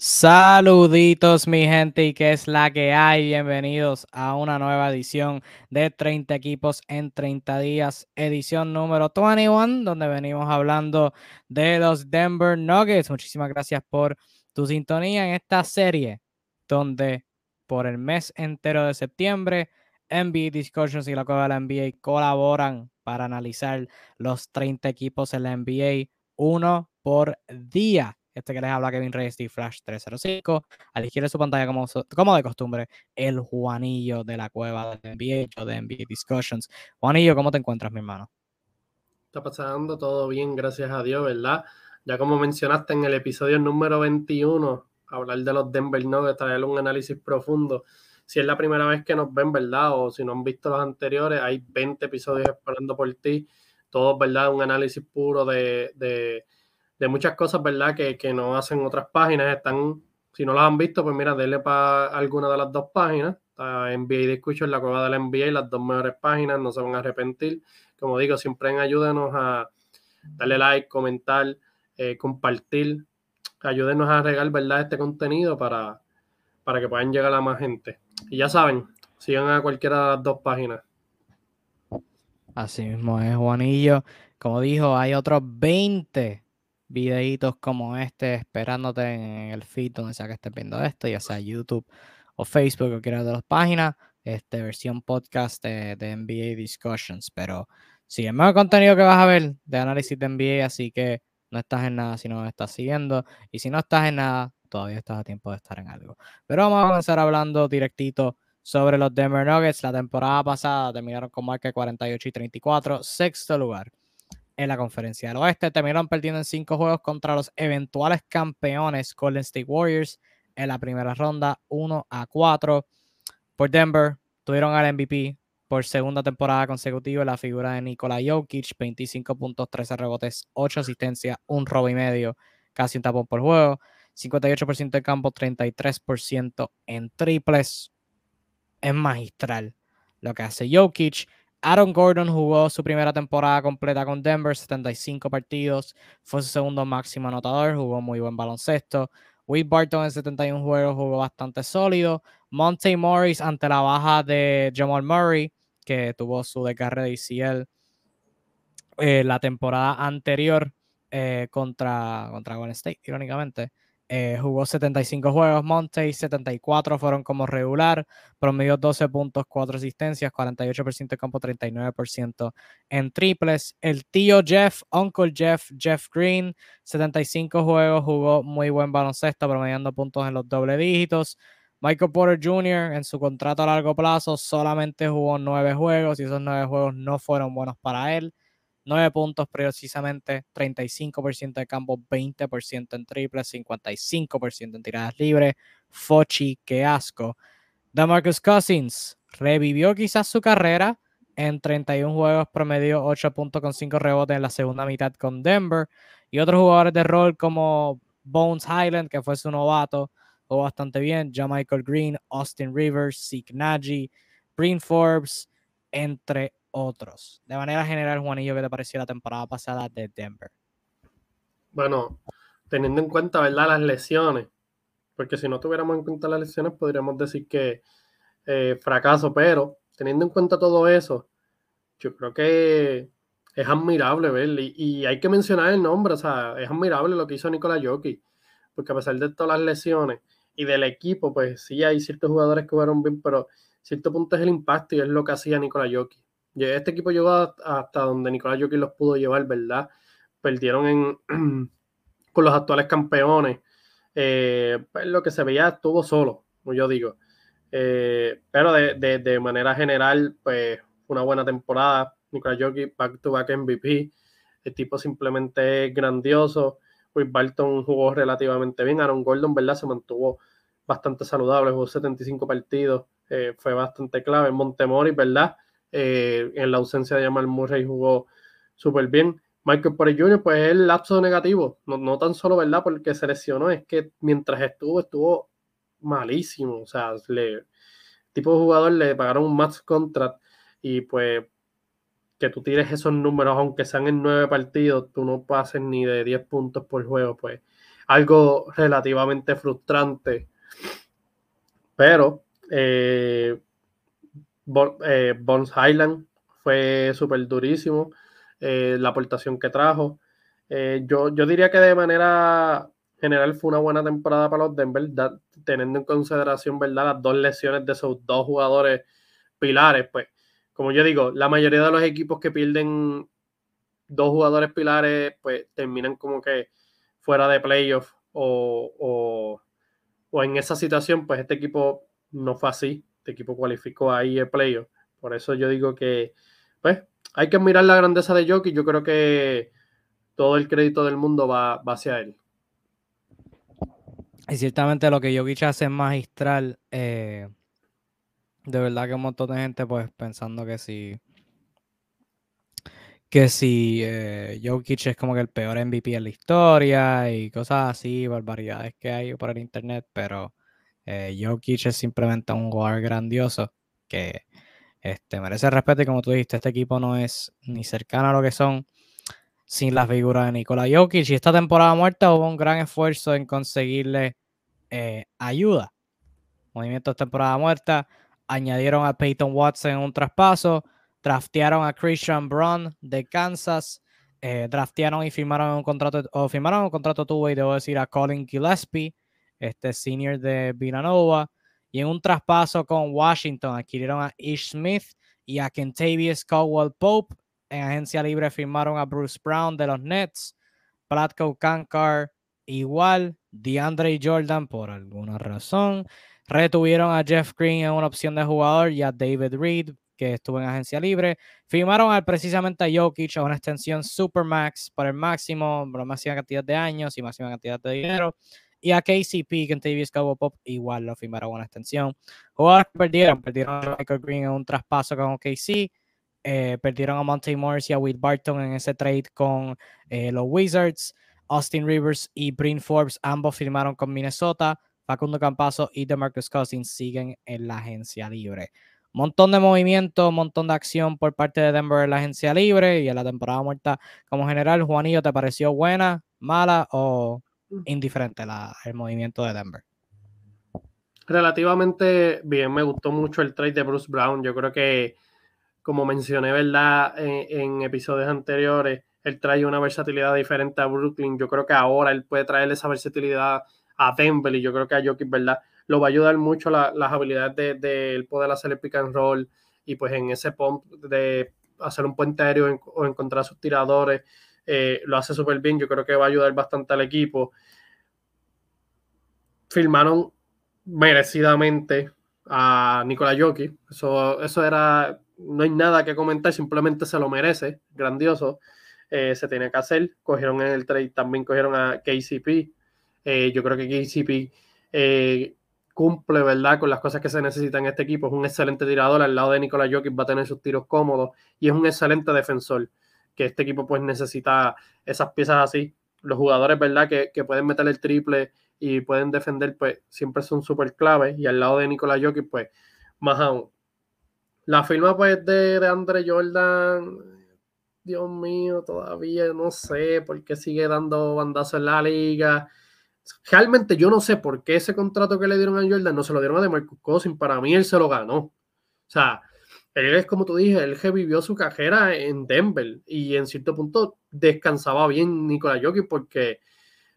Saluditos mi gente y que es la que hay. Bienvenidos a una nueva edición de 30 equipos en 30 días, edición número 21, donde venimos hablando de los Denver Nuggets. Muchísimas gracias por tu sintonía en esta serie, donde por el mes entero de septiembre, NBA Discussions y la Cueva de la NBA colaboran para analizar los 30 equipos en la NBA uno por día. Este que les habla Kevin Reyes de Flash 305. A la izquierda de su pantalla, como, como de costumbre, el Juanillo de la cueva de NBA, de NBA Discussions. Juanillo, ¿cómo te encuentras, mi hermano? Está pasando todo bien, gracias a Dios, ¿verdad? Ya como mencionaste en el episodio número 21, hablar de los Denver Nuggets, traer un análisis profundo. Si es la primera vez que nos ven, ¿verdad? O si no han visto los anteriores, hay 20 episodios esperando por ti. Todos, ¿verdad? Un análisis puro de, de de muchas cosas, ¿verdad? Que, que, no hacen otras páginas. Están, si no las han visto, pues mira, denle para alguna de las dos páginas. Está NBA en la cueva de la NBA, las dos mejores páginas, no se van a arrepentir. Como digo, siempre ayúdenos a darle like, comentar, eh, compartir. Ayúdenos a regar, ¿verdad? Este contenido para, para que puedan llegar a más gente. Y ya saben, sigan a cualquiera de las dos páginas. Así mismo es, Juanillo. Como dijo, hay otros 20 videitos como este esperándote en el feed donde sea que estés viendo esto, ya sea YouTube o Facebook o cualquiera de las páginas, este, versión podcast de, NBA Discussions. Pero si el mejor contenido que vas a ver de análisis de NBA, así que no estás en nada si no estás siguiendo. Y si no estás en nada, todavía estás a tiempo de estar en algo. Pero vamos a comenzar hablando directito sobre los Denver Nuggets. La temporada pasada terminaron con marca 48 y 34, sexto lugar en la conferencia del oeste. Terminaron perdiendo en cinco juegos contra los eventuales campeones Golden State Warriors en la primera ronda, 1 a 4. Por Denver, tuvieron al MVP por segunda temporada consecutiva la figura de Nikola Jokic, 25 puntos, 13 rebotes, 8 asistencias, un robo y medio, casi un tapón por juego, 58% de campo, 33% en triples. Es magistral lo que hace Jokic. Aaron Gordon jugó su primera temporada completa con Denver, 75 partidos, fue su segundo máximo anotador, jugó muy buen baloncesto. Will Barton en 71 juegos jugó bastante sólido. Monte Morris ante la baja de Jamal Murray, que tuvo su desgarre de ICL eh, la temporada anterior eh, contra, contra Golden State, irónicamente. Eh, jugó 75 juegos, Monte, 74 fueron como regular, promedio 12 puntos, 4 asistencias, 48% de campo, 39% en triples. El tío Jeff, Uncle Jeff, Jeff Green, 75 juegos, jugó muy buen baloncesto, promediando puntos en los doble dígitos. Michael Porter Jr. en su contrato a largo plazo solamente jugó 9 juegos y esos 9 juegos no fueron buenos para él. 9 puntos precisamente, 35% de campo, 20% en triple, 55% en tiradas libres. Fochi, qué asco. Marcus Cousins revivió quizás su carrera en 31 juegos, promedio 8 puntos con 5 rebotes en la segunda mitad con Denver. Y otros jugadores de rol como Bones Highland, que fue su novato, jugó bastante bien. John Michael Green, Austin Rivers, Nagy, Green Forbes, entre otros. De manera general, Juanillo, ¿qué te pareció la temporada pasada de Denver? Bueno, teniendo en cuenta, ¿verdad? Las lesiones, porque si no tuviéramos en cuenta las lesiones, podríamos decir que eh, fracaso, pero teniendo en cuenta todo eso, yo creo que es admirable verle y, hay que mencionar el nombre, o sea, es admirable lo que hizo Nicolás Jokic, porque a pesar de todas las lesiones y del equipo, pues sí hay ciertos jugadores que jugaron bien, pero cierto punto es el impacto y es lo que hacía Nicolás Jokic. Este equipo llegó hasta donde Nicolás Jokic los pudo llevar, ¿verdad? Perdieron con los actuales campeones. Eh, pues lo que se veía estuvo solo, como yo digo. Eh, pero de, manera general, pues una buena temporada. Nicolás Jokic, back to back MVP. El tipo simplemente es grandioso. Will Barton jugó relativamente bien. Aaron Gordon, ¿verdad? Se mantuvo bastante saludable, jugó 75 partidos. Eh, fue bastante clave. Montemori, ¿verdad? Eh, en la ausencia de Jamal Murray jugó súper bien. Michael Porter Jr., pues es el lapso negativo, no, no, tan solo, ¿verdad? Porque se lesionó, es que mientras estuvo, estuvo malísimo. O sea, le, tipo de jugador le pagaron un max contract y pues que tú tires esos números, aunque sean en nueve partidos, tú no pases ni de 10 puntos por juego, pues algo relativamente frustrante. Pero eh, eh Bones Highland fue súper durísimo, eh, la aportación que trajo. Eh, yo, yo diría que de manera general fue una buena temporada para los Denver, teniendo en consideración ¿verdad? las dos lesiones de esos dos jugadores pilares. Pues, como yo digo, la mayoría de los equipos que pierden dos jugadores pilares, pues terminan como que fuera de playoff o, o, en esa situación, pues este equipo no fue así. Este equipo cualificó ahí el playoff. Por eso yo digo que, pues, hay que mirar la grandeza de Jokic. Yo creo que todo el crédito del mundo va, hacia él. Y ciertamente lo que Jokic hace es magistral. Eh, de verdad que un montón de gente, pues, pensando que si. Que si eh, Jokic es como que el peor MVP en la historia y cosas así, barbaridades que hay por el internet, pero eh, Jokic es simplemente un jugador grandioso que este, merece respeto y como tú dijiste, este equipo no es ni cercano a lo que son sin la figura de Nikola Jokic. Y esta temporada muerta hubo un gran esfuerzo en conseguirle eh, ayuda. Movimientos temporada muerta. Añadieron a Peyton Watson en un traspaso. Draftearon a Christian Brown de Kansas. Eh, draftearon y firmaron un contrato, o firmaron un contrato tuvo y debo decir a Colin Gillespie, este senior de Villanova. Y en un traspaso con Washington adquirieron a Ish Smith y a Kentavious Caldwell Pope en agencia libre firmaron a Bruce Brown de los Nets, Platko Kankar igual, DeAndre Jordan por alguna razón. Retuvieron a Jeff Green en una opción de jugador y a David Reed, que estuvo en agencia libre. Firmaron al, precisamente a Jokic a una extensión Supermax por el máximo, la máxima cantidad de años y máxima cantidad de dinero. Y a KCP, que en Cowboy Pop, igual lo firmaron una extensión. Jugadores que perdieron, perdieron a Michael Green en un traspaso con KC eh, perdieron a Monte Morris y a Will Barton en ese trade con eh, los Wizards. Austin Rivers y Bryn Forbes ambos firmaron con Minnesota. Facundo Campazo y DeMarcus Cousins siguen en la agencia libre. Montón de movimiento, montón de acción por parte de Denver en la agencia libre y en la temporada muerta como general. Juanillo, ¿te pareció buena, mala o indiferente el movimiento de Denver? Relativamente bien, me gustó mucho el trade de Bruce Brown. Yo creo que como mencioné, ¿verdad? En, episodios anteriores, él trae una versatilidad diferente a Brooklyn. Yo creo que ahora él puede traer esa versatilidad a Denver y yo creo que a Jokic, ¿verdad? Lo va a ayudar mucho las habilidades de, de, poder hacer el pick and roll y pues en ese pump de hacer un puente aéreo o encontrar sus tiradores, eh, lo hace súper bien. Yo creo que va a ayudar bastante al equipo. Filmaron merecidamente a Nikola Jokic. Eso, eso era no hay nada que comentar, simplemente se lo merece, grandioso. Eh, se tiene que hacer. Cogieron en el trade, también cogieron a KCP. Eh, yo creo que KCP cumple, ¿verdad?, con las cosas que se necesitan en este equipo. Es un excelente tirador. Al lado de Nikola Jokic va a tener sus tiros cómodos y es un excelente defensor. Que este equipo, pues, necesita esas piezas así. Los jugadores, ¿verdad?, que, que pueden meter el triple y pueden defender, pues, siempre son súper claves. Y al lado de Nikola Jokic, pues, más aún. La firma pues de, de Andre Jordan, Dios mío, todavía no sé por qué sigue dando bandazo en la liga. Realmente yo no sé por qué ese contrato que le dieron a Jordan no se lo dieron a DeMarcus Cousins. Para mí él se lo ganó. O sea, él es como tú dije, él vivió su carrera en Denver y en cierto punto descansaba bien Nikola Jokic porque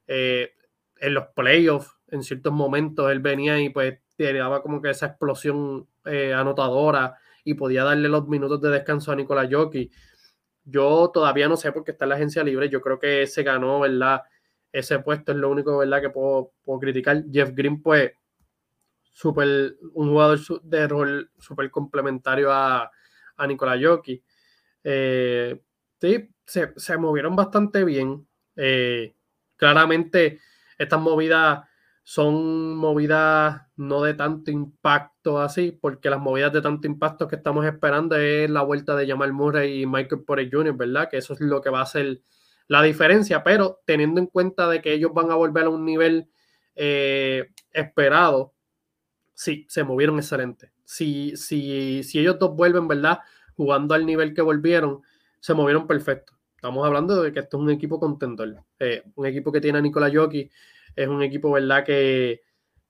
eh, en los playoffs, en ciertos momentos, él venía y pues daba como que esa explosión eh, anotadora y podía darle los minutos de descanso a Nicolás Jockey. Yo todavía no sé por qué está en la agencia libre. Yo creo que se ganó, ¿verdad? Ese puesto es lo único, ¿verdad? Que puedo, criticar. Jeff Green, pues, super, un jugador de rol súper complementario a, a Jockey. Eh, sí, se, movieron bastante bien. Eh, claramente, estas movidas son movidas no de tanto impacto así, porque las movidas de tanto impacto que estamos esperando es la vuelta de Jamal Murray y Michael Porter Jr., ¿verdad? Que eso es lo que va a ser la diferencia, pero teniendo en cuenta de que ellos van a volver a un nivel eh, esperado, sí, se movieron excelente. Si, si, si ellos dos vuelven, ¿verdad? Jugando al nivel que volvieron, se movieron perfecto. Estamos hablando de que esto es un equipo contendor, eh, un equipo que tiene a Nikola Jokic, es un equipo, ¿verdad? Que,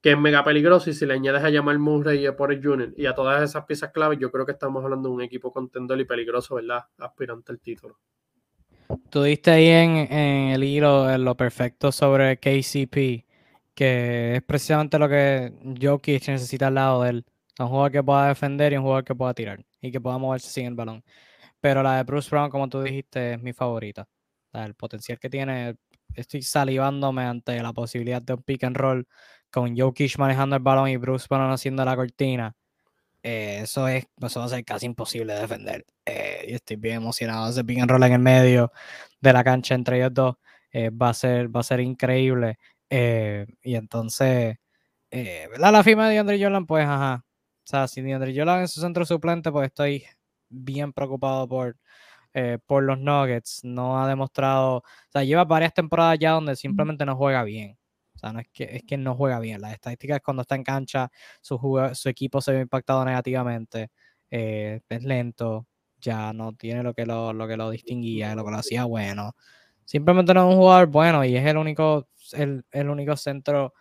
que es mega peligroso y si le añades a Jamal Murray y a Porter Jr. y a todas esas piezas claves, yo creo que estamos hablando de un equipo contendor y peligroso, ¿verdad? Aspirante al título. Tú diste ahí en, el hilo en lo perfecto sobre KCP, que es precisamente lo que Jokic necesita al lado de él. un jugador que pueda defender y un jugador que pueda tirar y que pueda moverse sin el balón. Pero la de Bruce Brown, como tú dijiste, es mi favorita. el potencial que tiene, estoy salivándome ante la posibilidad de un pick and roll con Jokic manejando el balón y Bruce Brown haciendo la cortina. Eh, eso, es, eso va a ser casi imposible de defender. Eh, y estoy bien emocionado. Ese pick and roll en el medio de la cancha entre ellos dos eh, va, a ser, va a ser increíble. Y entonces, ¿verdad? La firma de DeAndre Jordan, pues, ajá. O sea, si DeAndre Jordan es su centro suplente, pues estoy bien preocupado por, por los Nuggets. No ha demostrado, o sea, lleva varias temporadas ya donde simplemente no juega bien. O sea, no es que, es que no juega bien. Las estadísticas cuando está en cancha, su, su equipo se ve impactado negativamente. es lento, ya no tiene lo que lo, lo que lo distinguía, lo que lo hacía bueno. Simplemente no es un jugador bueno y es el único, el, el único centro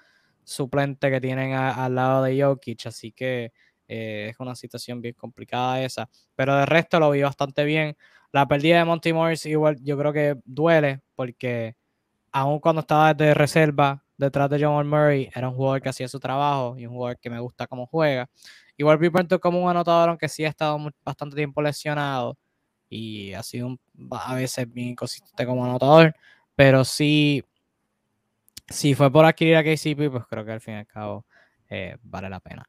suplente que tienen al lado de Jokic, así que eh, es una situación bien complicada esa. Pero de resto lo vi bastante bien. La pérdida de Monty Morris igual yo creo que duele porque aun cuando estaba de reserva detrás de John Murray, era un jugador que hacía su trabajo y un jugador que me gusta cómo juega. Igual Pippen como un anotador, aunque sí ha estado bastante tiempo lesionado y ha sido a veces bien inconsistente como anotador, pero sí, si fue por adquirir a KCP, pues creo que al fin y al cabo eh, vale la pena.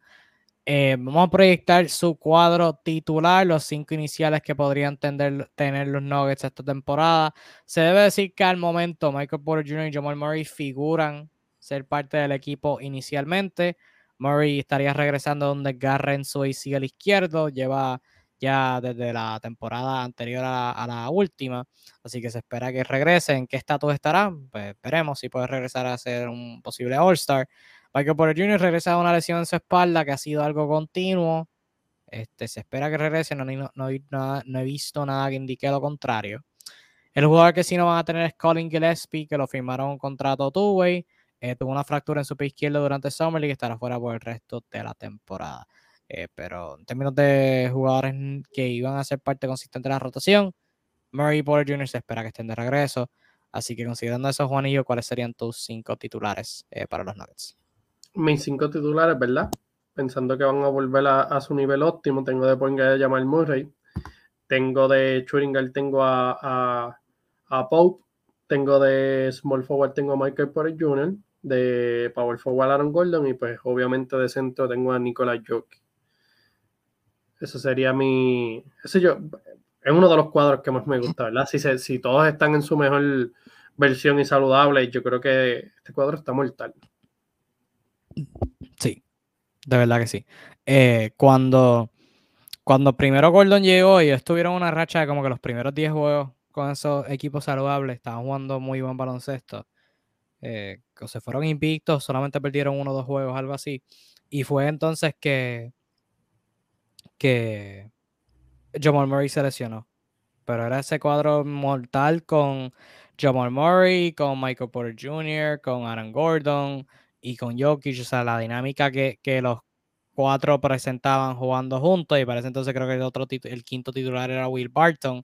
Eh, vamos a proyectar su cuadro titular, los cinco iniciales que podrían tener, tener los Nuggets esta temporada. Se debe decir que al momento Michael Porter Jr. y Jamal Murray figuran ser parte del equipo inicialmente. Murray estaría regresando de un desgarre en su ACL izquierdo, lleva ya desde la temporada anterior a, la última, así que se espera que regrese. ¿En qué estatus estará? Pues veremos si puede regresar a ser un posible All-Star. Michael Porter Jr. regresa de una lesión en su espalda que ha sido algo continuo. Este, se espera que regrese, no, he visto nada que indique lo contrario. El jugador que sí no van a tener es Colin Gillespie, que lo firmaron un contrato two-way. Eh, tuvo una fractura en su pie izquierdo durante Summer League y estará fuera por el resto de la temporada. Eh, pero en términos de jugadores que iban a ser parte consistente de la rotación, Murray Porter Jr. se espera que estén de regreso. Así que considerando eso, Juanillo, ¿cuáles serían tus cinco titulares eh, para los Nuggets? Mis cinco titulares, ¿verdad? Pensando que van a volver a, su nivel óptimo, tengo de Point a Jamal Murray, tengo de Churingal, tengo a, a, a Pope, tengo de Small Forward, tengo a Michael Porter Jr., de Power Forward Aaron Gordon y pues obviamente de centro tengo a Nicolás Jokic. Eso sería mi... Ese yo, es uno de los cuadros que más me gusta, ¿verdad? Si, si todos están en su mejor versión y saludable, yo creo que este cuadro está mortal. Sí, de verdad que sí. Eh, cuando, cuando primero Gordon llegó y estuvieron una racha de como que los primeros 10 juegos con esos equipos saludables, estaban jugando muy buen baloncesto eh, se fueron invictos, solamente perdieron uno o dos juegos, algo así. Y fue entonces que, que Jamal Murray se lesionó. Pero era ese cuadro mortal con Jamal Murray, con Michael Porter Jr., con Aaron Gordon y con Jokic. O sea, la dinámica que, que los cuatro presentaban jugando juntos. Y parece entonces creo que el, otro el quinto titular era Will Barton.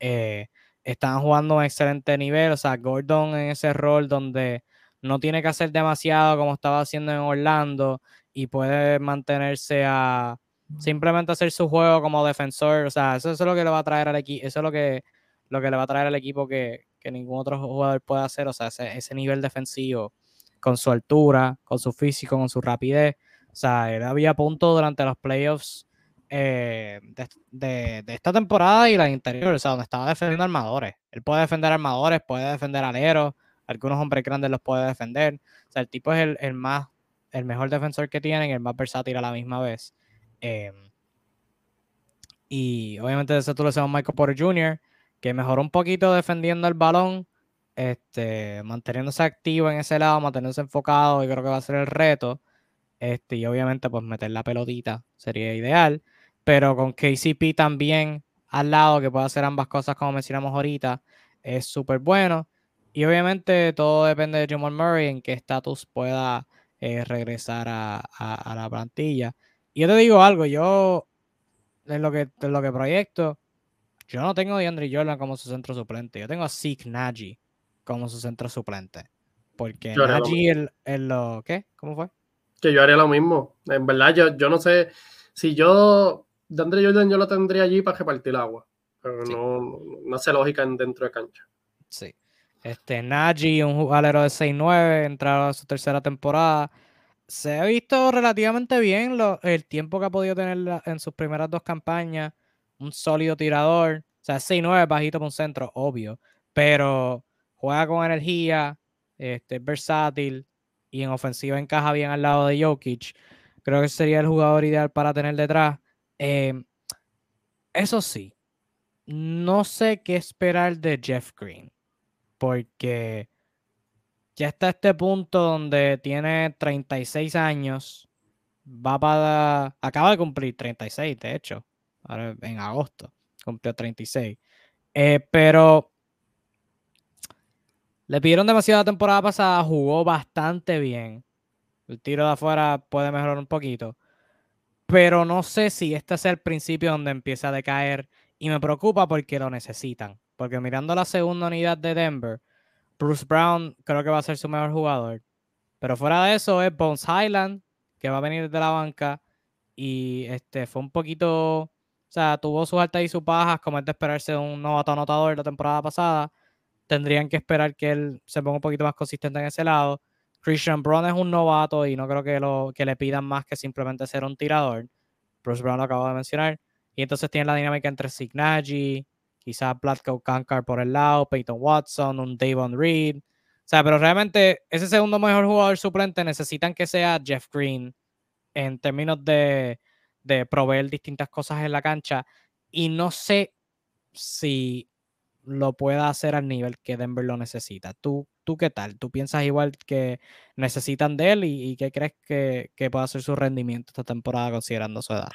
Eh, están jugando a un excelente nivel. O sea, Gordon en ese rol donde no tiene que hacer demasiado como estaba haciendo en Orlando y puede mantenerse a simplemente hacer su juego como defensor. O sea, eso, es lo que le va a traer al equipo. Eso es lo que, lo que le va a traer al equipo que, ningún otro jugador puede hacer. O sea, ese, nivel defensivo con su altura, con su físico, con su rapidez. O sea, él había punto durante los playoffs eh, de, esta temporada y la interior, o sea, donde estaba defendiendo armadores. Él puede defender armadores, puede defender aleros, algunos hombres grandes los puede defender. O sea, el tipo es el, más, el mejor defensor que tienen, el más versátil a la misma vez. Em, y obviamente ese tú le a Michael Porter Jr., que mejoró un poquito defendiendo el balón, este, manteniéndose activo en ese lado, manteniéndose enfocado, y creo que va a ser el reto. Este, y obviamente, pues meter la pelotita sería ideal pero con KCP también al lado, que puede hacer ambas cosas como mencionamos ahorita, es súper bueno. Y obviamente todo depende de Jamal Murray en qué estatus pueda eh, regresar a, la plantilla. Y yo te digo algo, yo en lo que, en lo que proyecto, yo no tengo a DeAndre Jordan como su centro suplente, yo tengo a Zeke Nagy como su centro suplente. Porque Nagy en lo, ¿qué? ¿Cómo fue? Que yo haría lo mismo. En verdad, yo, yo no sé si yo, DeAndre Jordan yo lo tendría allí para repartir agua. Pero no, no, hace lógica dentro de cancha. Sí. Este, Nagy, un jugador de 6-9, entrado a su tercera temporada. Se ha visto relativamente bien el tiempo que ha podido tener en sus primeras dos campañas. Un sólido tirador. O sea, 6-9, bajito por un centro, obvio. Pero juega con energía, este, es versátil y en ofensiva encaja bien al lado de Jokic. Creo que sería el jugador ideal para tener detrás. Em, eso sí, no sé qué esperar de Jeff Green porque ya está este punto donde tiene 36 años, va para, acaba de cumplir 36, de hecho, en agosto cumplió 36, eh, pero le pidieron demasiado la temporada pasada, jugó bastante bien, el tiro de afuera puede mejorar un poquito, pero no sé si este es el principio donde empieza a decaer y me preocupa porque lo necesitan. Porque mirando la segunda unidad de Denver, Bruce Brown creo que va a ser su mejor jugador. Pero fuera de eso es Bones Highland, que va a venir de la banca. Y este fue un poquito. O sea, tuvo sus altas y sus bajas, como es de esperarse un novato anotador la temporada pasada. Tendrían que esperar que él se ponga un poquito más consistente en ese lado. Christian Brown es un novato y no creo que, lo, que le pidan más que simplemente ser un tirador. Bruce Brown lo acabo de mencionar. Y entonces tiene la dinámica entre Signagy, quizás Blatko Kankar por el lado, Peyton Watson, un Davon Reed. O sea, pero realmente ese segundo mejor jugador suplente necesitan que sea Jeff Green en términos de, de proveer distintas cosas en la cancha. Y no sé si lo pueda hacer al nivel que Denver lo necesita. ¿Tú, tú qué tal? ¿Tú piensas igual que necesitan de él y, qué crees que, que pueda ser su rendimiento esta temporada considerando su edad?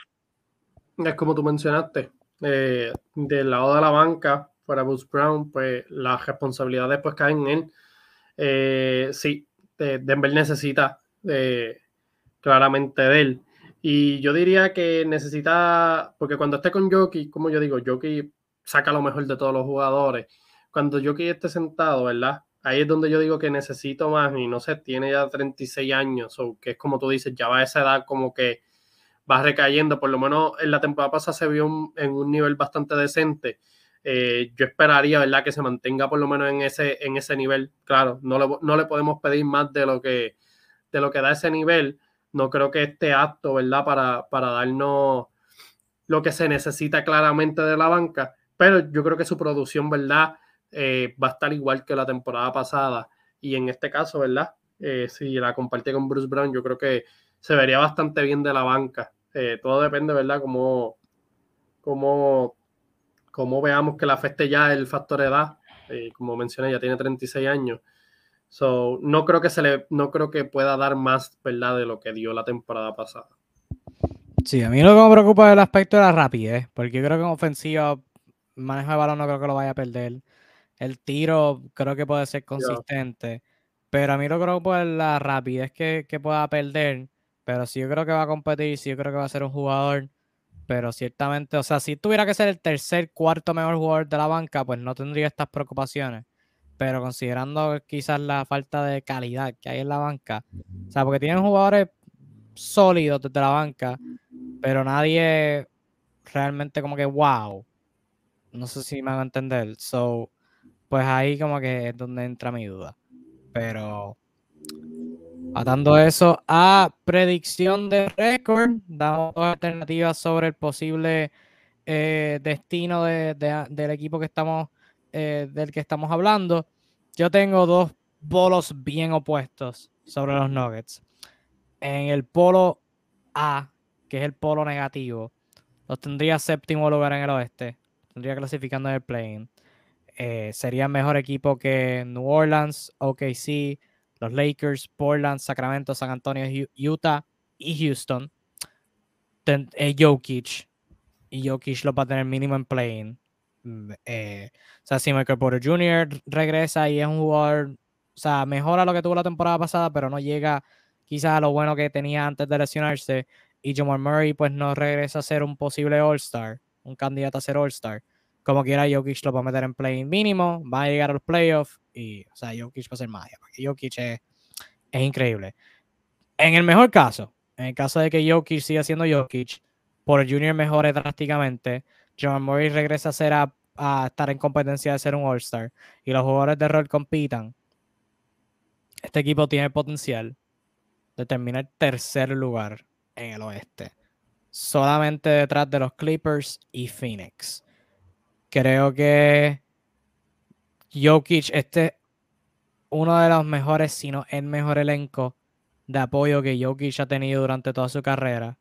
Es como tú mencionaste, eh, del lado de la banca para Bruce Brown, pues las responsabilidades pues caen en él. Eh, sí, Denver necesita eh, claramente de él. Y yo diría que necesita, porque cuando esté con Jockey, como yo digo, Jockey saca lo mejor de todos los jugadores. Cuando Jockey esté sentado, ¿verdad? Ahí es donde yo digo que necesito más y no sé, tiene ya 36 años, o que es como tú dices, ya va a esa edad como que va recayendo, por lo menos en la temporada pasada se vio en un nivel bastante decente. Eh, yo esperaría, ¿verdad?, que se mantenga por lo menos en ese, en ese nivel. Claro, no le, no le podemos pedir más de lo, que, de lo que da ese nivel. No creo que esté apto, ¿verdad?, para, para darnos lo que se necesita claramente de la banca, pero yo creo que su producción, ¿verdad?, eh, va a estar igual que la temporada pasada. Y en este caso, ¿verdad? Eh, si la compartí con Bruce Brown, yo creo que se vería bastante bien de la banca. Eh, todo depende, ¿verdad? Cómo, cómo, cómo veamos que la afecte ya el factor edad. Eh, como mencioné, ya tiene 36 años. So, no creo que se le, no creo que pueda dar más, ¿verdad? De lo que dio la temporada pasada. Sí, a mí lo que me preocupa es el aspecto de la rapidez, porque yo creo que en ofensiva, manejo de balón no creo que lo vaya a perder. El tiro creo que puede ser consistente, pero a mí lo que me preocupa es la rapidez que, que pueda perder pero sí yo creo que va a competir, sí yo creo que va a ser un jugador. Pero ciertamente, o sea, si tuviera que ser el tercer, cuarto mejor jugador de la banca, pues no tendría estas preocupaciones. Pero considerando quizás la falta de calidad que hay en la banca, o sea, porque tienen jugadores sólidos desde la banca, pero nadie realmente como que wow. No sé si me van a entender. So, pues ahí como que es donde entra mi duda. Pero Atando eso a predicción de récord, damos dos alternativas sobre el posible eh, destino del equipo que estamos, eh, del que estamos hablando. Yo tengo dos polos bien opuestos sobre los Nuggets. En el polo A, que es el polo negativo, los tendría séptimo lugar en el oeste. Tendría clasificando en el play-in. Eh, sería mejor equipo que New Orleans, OKC, los Lakers, Portland, Sacramento, San Antonio, Utah y Houston. Ten, eh, Jokic. Y Jokic lo va a tener mínimo en playing. mm, eh, o sea, si Michael Porter Jr. regresa y es un jugador, o sea, mejora lo que tuvo la temporada pasada, pero no llega quizás a lo bueno que tenía antes de lesionarse, y Jamal Murray pues no regresa a ser un posible All-Star, un candidato a ser All-Star, como quiera Jokic lo va a meter en play mínimo, va a llegar a los playoffs y, o sea, Jokic va a ser magia, porque Jokic es, increíble. En el mejor caso, en el caso de que Jokic siga siendo Jokic, por Junior mejore drásticamente, Jamal Murray regresa a, ser a, a estar en competencia de ser un All-Star y los jugadores de rol compitan, este equipo tiene el potencial de terminar tercer lugar en el oeste. Solamente detrás de los Clippers y Phoenix. Creo que Jokic, este es uno de los mejores, si no el mejor elenco de apoyo que Jokic ha tenido durante toda su carrera.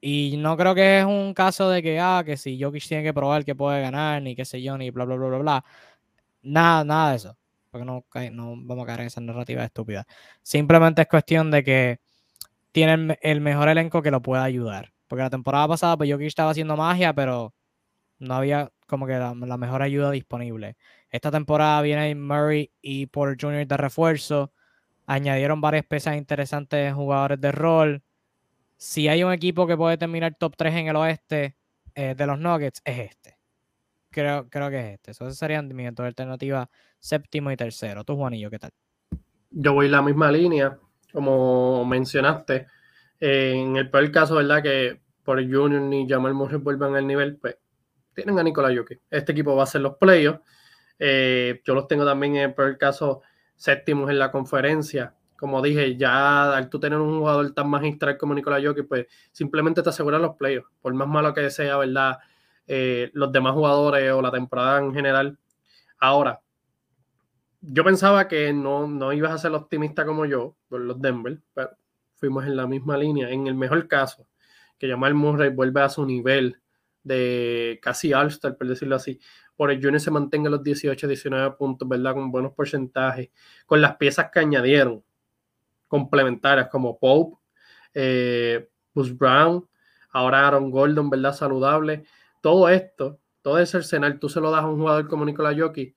Y no creo que es un caso de que, ah, que si Jokic tiene que probar que puede ganar, ni qué sé yo, ni bla, bla, bla, bla, bla. Nada, nada de eso. Porque no, no vamos a caer en esa narrativa estúpida. Simplemente es cuestión de que tienen el mejor elenco que lo pueda ayudar. Porque la temporada pasada, pues Jokic estaba haciendo magia, pero no había como que la, mejor ayuda disponible. Esta temporada viene Murray y Porter Jr. de refuerzo. Añadieron varias piezas interesantes de jugadores de rol. Si hay un equipo que puede terminar top 3 en el oeste eh, de los Nuggets, es este. Creo, creo que es este. Eso serían mi alternativa séptimo y tercero. Tú, Juanillo, ¿qué tal? Yo voy la misma línea, como mencionaste. en el peor caso, ¿verdad? Que por Junior ni Jamal Murray vuelvan al nivel, pues tienen a Nikola Jokic. Este equipo va a ser los playoffs. Eh, yo los tengo también en el peor caso séptimos en la conferencia. Como dije, ya al tú tener un jugador tan magistral como Nikola Jokic, pues simplemente te aseguran los playoffs. Por más malo que sea, ¿verdad? Eh, los demás jugadores o la temporada en general. Ahora, yo pensaba que no, no ibas a ser optimista como yo por los Denver, pero fuimos en la misma línea. En el mejor caso, que Jamal Murray vuelve a su nivel de casi All-Star, por decirlo así, por el Junior se mantenga los 18, 19 puntos, ¿verdad? Con buenos porcentajes, con las piezas que añadieron, complementarias como Pope, eh, Brown, ahora Aaron Gordon, ¿verdad? Saludable. Todo esto, todo ese arsenal, tú se lo das a un jugador como Nikola Jokic,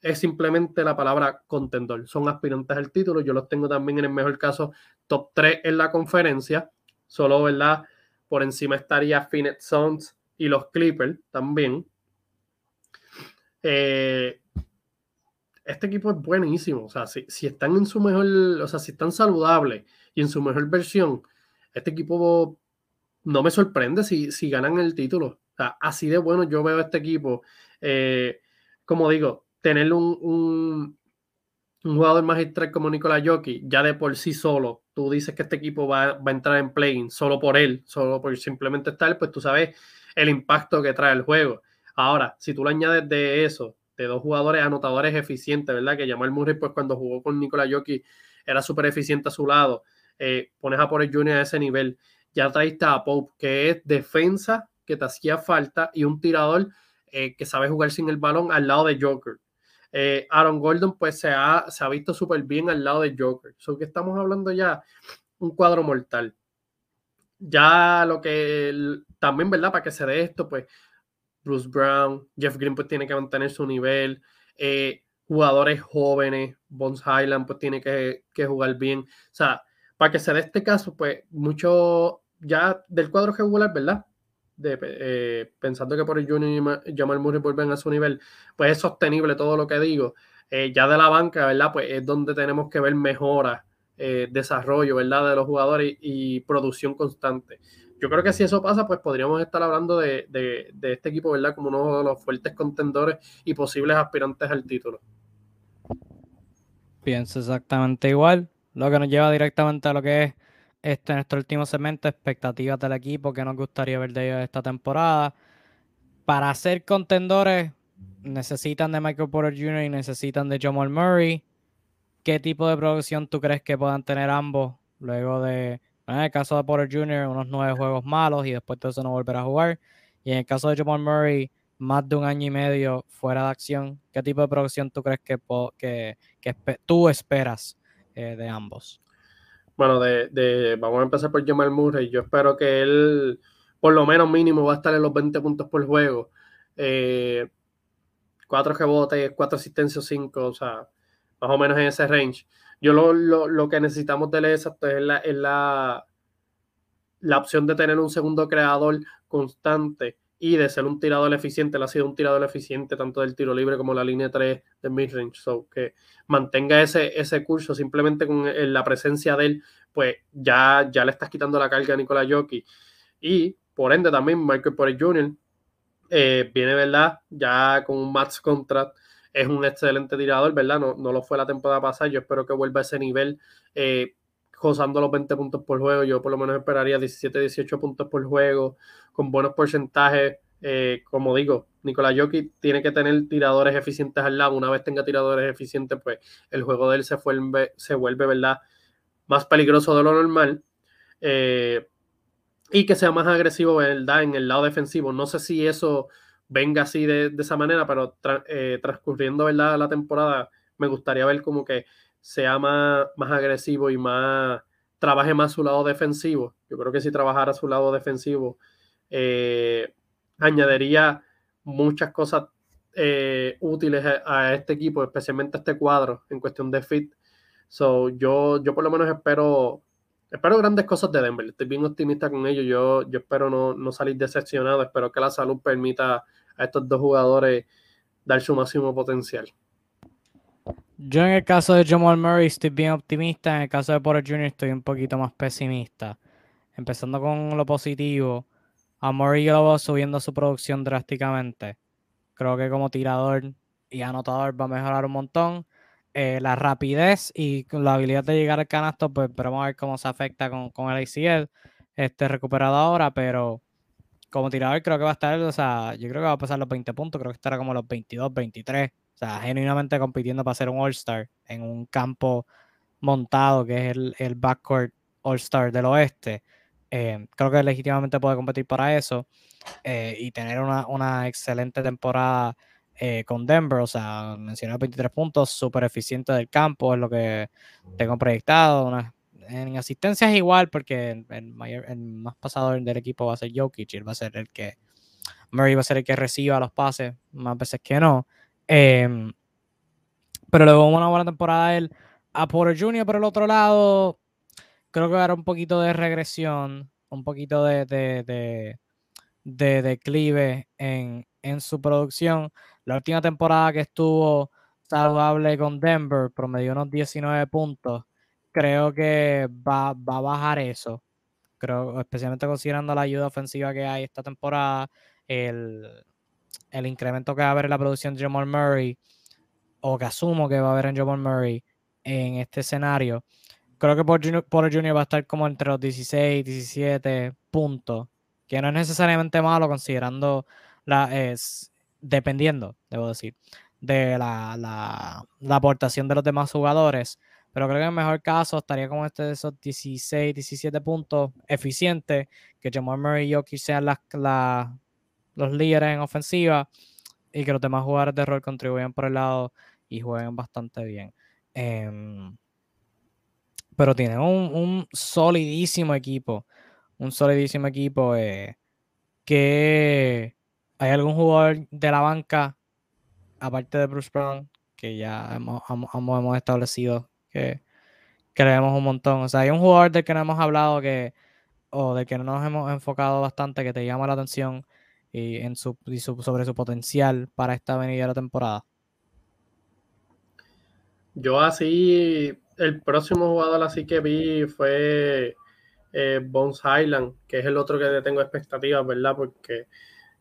es simplemente la palabra contendor. Son aspirantes al título. Yo los tengo también en el mejor caso top 3 en la conferencia. Solo, ¿verdad? Por encima estaría Phoenix Suns y los Clippers también. Eh, este equipo es buenísimo. O sea, si, están en su mejor, o sea, si están saludables y en su mejor versión, este equipo no me sorprende si, si ganan el título. O sea, así de bueno yo veo este equipo. Eh, como digo, tener un, un, un, jugador magistral como Nikola Jokic, ya de por sí solo, tú dices que este equipo va, va a entrar en playing solo por él, solo por simplemente estar, pues tú sabes el impacto que trae el juego. Ahora, si tú le añades de eso, de dos jugadores anotadores eficientes, ¿verdad? Que Jamal Murray, pues cuando jugó con Nikola Jokic, era súper eficiente a su lado. Eh, pones a Porter Jr. a ese nivel. Ya traiste a Pope, que es defensa que te hacía falta y un tirador eh, que sabe jugar sin el balón al lado de Joker. Eh, Aaron Gordon, pues se ha, se ha visto súper bien al lado de Joker. So que estamos hablando ya un cuadro mortal. Ya lo que también, ¿verdad? Para que se dé esto, pues Bruce Brown, Jeff Green, pues tiene que mantener su nivel. Eh, jugadores jóvenes, Bones Highland, pues tiene que, jugar bien. O sea, para que se dé este caso, pues mucho ya del cuadro regular, ¿verdad? De, eh, pensando que por el Junior y Jamal Murray vuelven a su nivel, pues es sostenible todo lo que digo. Eh, ya de la banca, ¿verdad? Pues es donde tenemos que ver mejoras eh, desarrollo, ¿verdad? De los jugadores y, producción constante. Yo creo que si eso pasa, pues podríamos estar hablando de, este equipo, ¿verdad? Como uno de los fuertes contendores y posibles aspirantes al título. Pienso exactamente igual, lo que nos lleva directamente a lo que es este nuestro último segmento, expectativas del equipo, que nos gustaría ver de ellos esta temporada. Para ser contendores, necesitan de Michael Porter Jr. y necesitan de Jamal Murray. ¿Qué tipo de producción tú crees que puedan tener ambos luego de, en el caso de Porter Jr., unos nueve juegos malos y después de eso no volver a jugar? Y en el caso de Jamal Murray, más de un año y medio fuera de acción. ¿Qué tipo de producción tú crees que, que, tú esperas eh, de ambos? Bueno, de, vamos a empezar por Jamal Murray. Yo espero que él, por lo menos mínimo, va a estar en los 20 puntos por juego. eh, cuatro rebotes, cuatro asistencias, cinco, o sea, más o menos en ese range. Yo lo, lo, que necesitamos de él es, la, es la, la opción de tener un segundo creador constante y de ser un tirador eficiente. Él ha sido un tirador eficiente tanto del tiro libre como la línea 3 de midrange. So, que mantenga ese, ese curso simplemente con la presencia de él, pues ya, ya le estás quitando la carga a Nicolás Jockey. Y por ende también Michael Porter Jr. Eh, viene, ¿verdad? Ya con un max contract. Es un excelente tirador, ¿verdad? No, no lo fue la temporada pasada. Yo espero que vuelva a ese nivel. Eh, gozando los 20 puntos por juego. Yo por lo menos esperaría 17, 18 puntos por juego, con buenos porcentajes. Eh, como digo, Nicolás Jokic tiene que tener tiradores eficientes al lado. Una vez tenga tiradores eficientes, pues el juego de él se vuelve, se vuelve ¿verdad? Más peligroso de lo normal. Eh, y que sea más agresivo, ¿verdad? En el lado defensivo. No sé si eso venga así de, esa manera, pero eh, transcurriendo, ¿verdad? La temporada, me gustaría ver como que sea más, más agresivo y más trabaje más su lado defensivo. Yo creo que si trabajara su lado defensivo, eh, añadiría muchas cosas eh, útiles a, este equipo, especialmente este cuadro en cuestión de fit. So, yo, yo por lo menos espero, espero grandes cosas de Denver. Estoy bien optimista con ellos. Yo, yo espero no, no salir decepcionado. Espero que la salud permita a estos dos jugadores dar su máximo potencial. Yo en el caso de Jamal Murray estoy bien optimista, en el caso de Porter Jr. estoy un poquito más pesimista. Empezando con lo positivo, a Murray yo subiendo su producción drásticamente. Creo que como tirador y anotador va a mejorar un montón. Eh, la rapidez y la habilidad de llegar al canasto, pues vamos a ver cómo se afecta con, con el ACL este, recuperado ahora, pero como tirador creo que va a estar, o sea, yo creo que va a pasar los 20 puntos, creo que estará como los 22, 23 o sea, genuinamente compitiendo para ser un All-Star en un campo montado que es el, el backcourt All-Star del oeste. Eh, creo que legítimamente puede competir para eso eh, y tener una, excelente temporada eh, con Denver. O sea, mencioné 23 puntos, súper eficiente del campo, es lo que tengo proyectado. En asistencias igual, porque el, mayor, el más pasador del equipo va a ser Jokic, va a ser el que, Murray va a ser el que reciba los pases más veces que no. Em, pero luego una buena temporada él. A Porter Jr. por el otro lado, creo que era un poquito de regresión, un poquito de, de, de, declive en, en, su producción. La última temporada que estuvo saludable con Denver, promedió unos 19 puntos. Creo que va, va a bajar eso. Creo, especialmente considerando la ayuda ofensiva que hay esta temporada, el, el incremento que va a haber en la producción de Jamal Murray, o que asumo que va a haber en Jamal Murray en este escenario, creo que Porter Jr. va a estar como entre los 16, 17 puntos, que no es necesariamente malo considerando la, es, dependiendo, debo decir, de la, la, aportación de los demás jugadores. Pero creo que en el mejor caso estaría como este de esos 16, 17 puntos eficientes, que Jamal Murray y Jokic sean las, los líderes en ofensiva y que los demás jugadores de rol contribuyan por el lado y jueguen bastante bien. Em, pero tienen un, solidísimo equipo. Un solidísimo equipo eh, que hay algún jugador de la banca, aparte de Bruce Brown, que ya hemos, hemos, establecido que, que le vemos un montón. O sea, hay un jugador del que no hemos hablado que, o del que no nos hemos enfocado bastante, que te llama la atención y, en su, sobre su potencial para esta venidera temporada? Yo así, el próximo jugador así que vi fue eh, Bones Highland, que es el otro que tengo expectativas, ¿verdad? Porque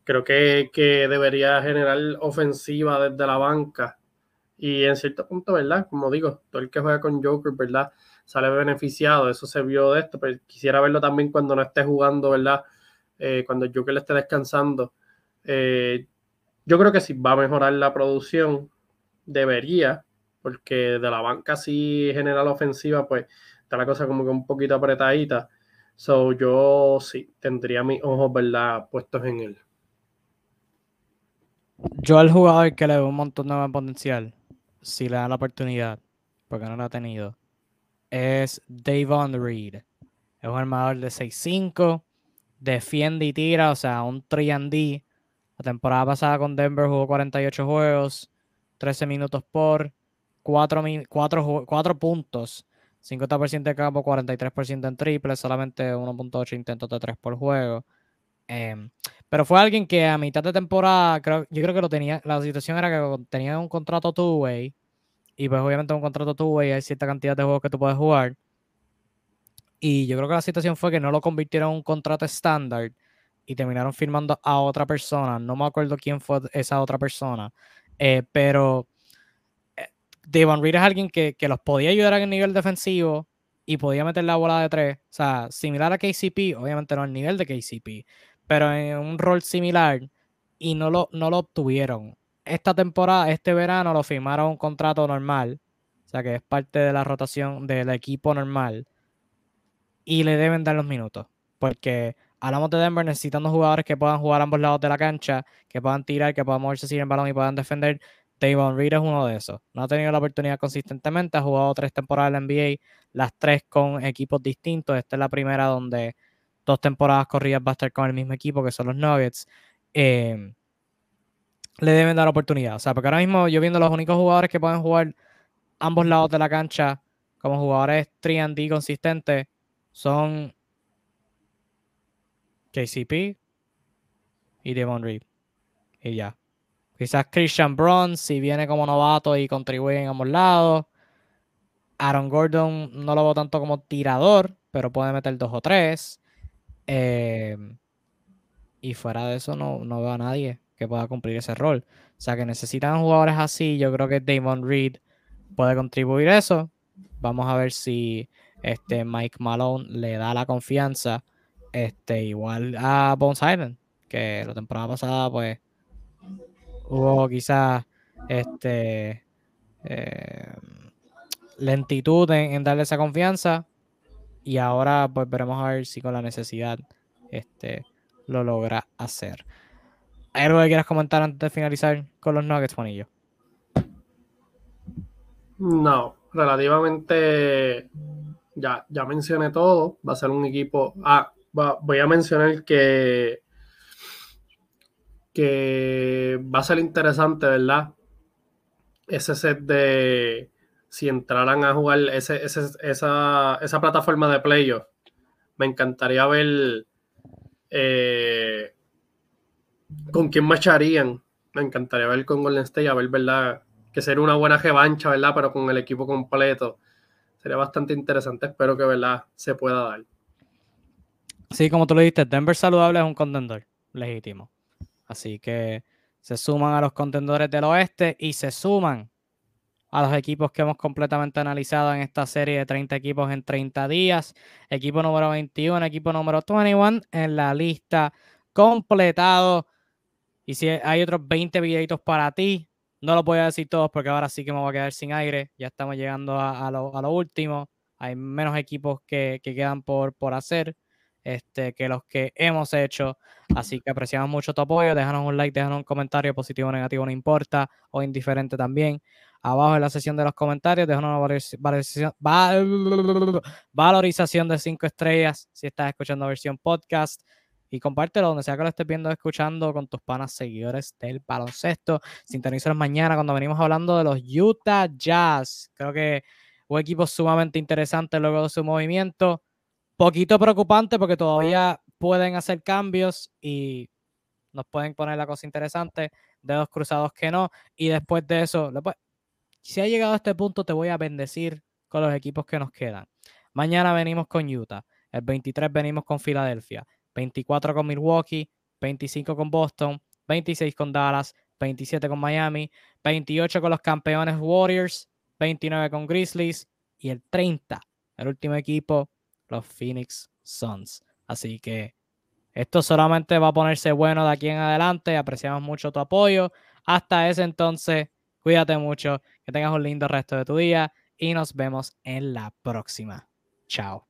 creo que, que, debería generar ofensiva desde la banca. Y en cierto punto, ¿verdad? Como digo, todo el que juega con Joker, ¿verdad? Sale beneficiado, eso se vio de esto, pero quisiera verlo también cuando no esté jugando, ¿verdad? Eh, cuando Joker esté descansando. Eh, yo creo que si va a mejorar la producción, debería, porque de la banca si genera la ofensiva, pues está la cosa como que un poquito apretadita. So yo sí, tendría mis ojos, ¿verdad?, puestos en él. Yo al jugador que le veo un montón de potencial, si le da la oportunidad, porque no lo ha tenido, es Davon Reed. Es un armador de 6'5, defiende y tira, o sea, un 3 D La temporada pasada con Denver jugó 48 juegos, 13 minutos por, 4, 4, puntos, 50% de campo, 43% en triple, solamente 1.8 intentos de 3 por juego. Em, pero fue alguien que a mitad de temporada, creo, yo creo que lo tenía, la situación era que tenía un contrato two-way, y pues obviamente un contrato two-way hay cierta cantidad de juegos que tú puedes jugar. Y yo creo que la situación fue que no lo convirtieron en un contrato estándar y terminaron firmando a otra persona. No me acuerdo quién fue esa otra persona, eh, pero eh, Devon Reed es alguien que, que, los podía ayudar en el nivel defensivo y podía meter la bola de tres. O sea, similar a KCP, obviamente no al nivel de KCP, pero en un rol similar y no lo, no lo obtuvieron. Esta temporada, este verano, lo firmaron un contrato normal, o sea que es parte de la rotación del equipo normal y le deben dar los minutos, porque hablamos de Denver necesitando jugadores que puedan jugar a ambos lados de la cancha, que puedan tirar, que puedan moverse sin el balón y puedan defender. Davon Reed es uno de esos. No ha tenido la oportunidad consistentemente, ha jugado tres temporadas en la NBA, las tres con equipos distintos. Esta es la primera donde dos temporadas corridas va a estar con el mismo equipo, que son los Nuggets. Em, le deben dar oportunidad. O sea, porque ahora mismo yo viendo los únicos jugadores que pueden jugar ambos lados de la cancha como jugadores 3D consistentes son KCP y Devon Reed. Y ya. Quizás Christian Brown, si viene como novato y contribuye en ambos lados. Aaron Gordon no lo veo tanto como tirador, pero puede meter dos o tres. Em, y fuera de eso, no, no, veo a nadie que pueda cumplir ese rol. O sea que necesitan jugadores así. Yo creo que Damon Reed puede contribuir eso. Vamos a ver si este Mike Malone le da la confianza. Este, igual a Bones Island, que la temporada pasada, pues, hubo quizás este eh, lentitud en, darle esa confianza. Y ahora pues veremos a ver si con la necesidad este, lo logra hacer. ¿Hay algo que quieras comentar antes de finalizar con los Nuggets, Juanillo? No, relativamente ya, ya mencioné todo. Va a ser un equipo. Ah, voy a mencionar que, que va a ser interesante, ¿verdad? Ese set de si entraran a jugar ese, esa, plataforma de playoff. Me encantaría ver eh, con quién marcharían. Me encantaría ver con Golden State, a ver, ¿verdad? Que sería una buena revancha, ¿verdad? Pero con el equipo completo. Sería bastante interesante. Espero que, ¿verdad? Se pueda dar. Sí, como tú lo dijiste, Denver saludable es un contendor legítimo. Así que se suman a los contendores del oeste y se suman a los equipos que hemos completamente analizado en esta serie de 30 equipos en 30 días. Equipo número 21, equipo número 21 en la lista completado. Y si hay otros 20 videitos para ti, no lo voy a decir todos porque ahora sí que me voy a quedar sin aire. Ya estamos llegando a, lo, último. Hay menos equipos que, que quedan por, por hacer este, que los que hemos hecho. Así que apreciamos mucho tu apoyo. Déjanos un like, déjanos un comentario positivo o negativo, no importa, o indiferente también. Abajo en la sección de los comentarios, déjanos una valorización, de 5 estrellas si estás escuchando versión podcast. Y compártelo donde sea que lo estés viendo escuchando con tus panas seguidores del baloncesto. Sintonízalos mañana cuando venimos hablando de los Utah Jazz. Creo que un equipo sumamente interesante luego de su movimiento poquito preocupante porque todavía pueden hacer cambios y nos pueden poner la cosa interesante, dedos cruzados que no, y después de eso, si ha llegado a este punto, te voy a bendecir con los equipos que nos quedan. Mañana venimos con Utah, el 23 venimos con Filadelfia, 24 con Milwaukee, 25 con Boston, 26 con Dallas, 27 con Miami, 28 con los campeones Warriors, 29 con Grizzlies y el 30, el último equipo, los Phoenix Suns. Así que esto solamente va a ponerse bueno de aquí en adelante. Apreciamos mucho tu apoyo. Hasta ese entonces, cuídate mucho, que tengas un lindo resto de tu día y nos vemos en la próxima. Chao.